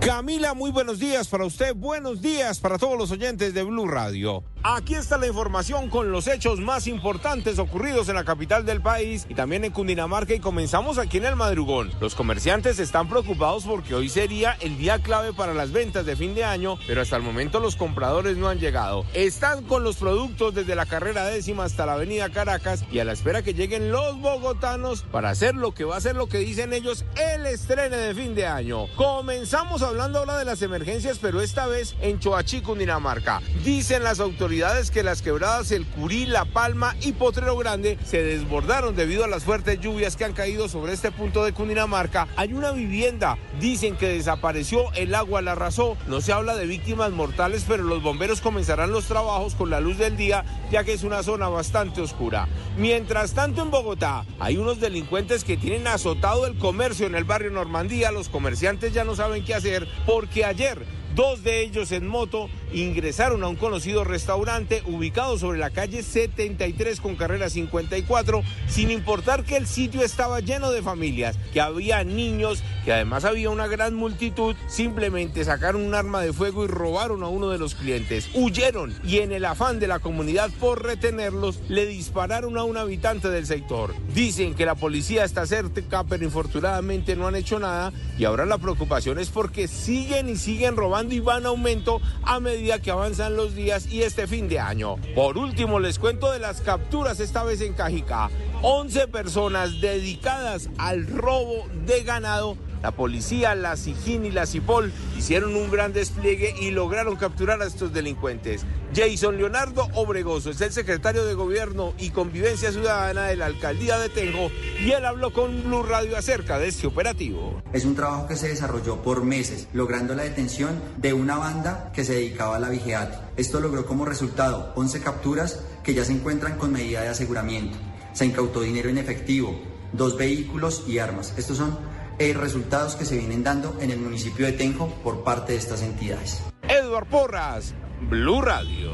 Camila, muy buenos días para usted, buenos días para todos los oyentes de Blue Radio. Aquí está la información con los hechos más importantes ocurridos en la capital del país y también en Cundinamarca y comenzamos aquí en el madrugón. Los comerciantes están preocupados porque hoy sería el día clave para las ventas de fin de año, pero hasta el momento los compradores no han llegado. Están con los productos desde la carrera décima hasta la avenida Caracas y a la espera que lleguen los bogotanos para hacer lo que va a ser lo que dicen ellos el estreno de fin de año. Comenzamos hablando ahora de las emergencias, pero esta vez en Choachí, Cundinamarca. Dicen las autoridades que las quebradas El Curí, La Palma y Potrero Grande se desbordaron debido a las fuertes lluvias que han caído sobre este punto de Cundinamarca. Hay una vivienda, dicen que desapareció, el agua la arrasó. No se habla de víctimas mortales, pero los bomberos comenzarán los trabajos con la luz del día, ya que es una zona bastante oscura. Mientras tanto, en Bogotá hay unos delincuentes que tienen azotado el comercio en el barrio Normandía. Los comerciantes ya no saben qué hacer porque ayer Dos de ellos en moto ingresaron a un conocido restaurante ubicado sobre la calle 73 con carrera 54, sin importar que el sitio estaba lleno de familias, que había niños, que además había una gran multitud, simplemente sacaron un arma de fuego y robaron a uno de los clientes. Huyeron y en el afán de la comunidad por retenerlos, le dispararon a un habitante del sector. Dicen que la policía está cerca, pero infortunadamente no han hecho nada y ahora la preocupación es porque siguen y siguen robando y van aumento a medida que avanzan los días y este fin de año. Por último, les cuento de las capturas esta vez en Cajica. 11 personas dedicadas al robo de ganado la policía, la SIGIN y la CIPOL hicieron un gran despliegue y lograron capturar a estos delincuentes. Jason Leonardo Obregoso es el secretario de Gobierno y Convivencia Ciudadana de la Alcaldía de Tenjo y él habló con Blue Radio acerca de este operativo. Es un trabajo que se desarrolló por meses, logrando la detención de una banda que se dedicaba a la vigilancia. Esto logró como resultado 11 capturas que ya se encuentran con medida de aseguramiento. Se incautó dinero en efectivo, dos vehículos y armas. Estos son eh, resultados que se vienen dando en el municipio de Tenjo por parte de estas entidades. Edward Porras, Blue Radio.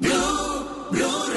Blue, Blue Radio.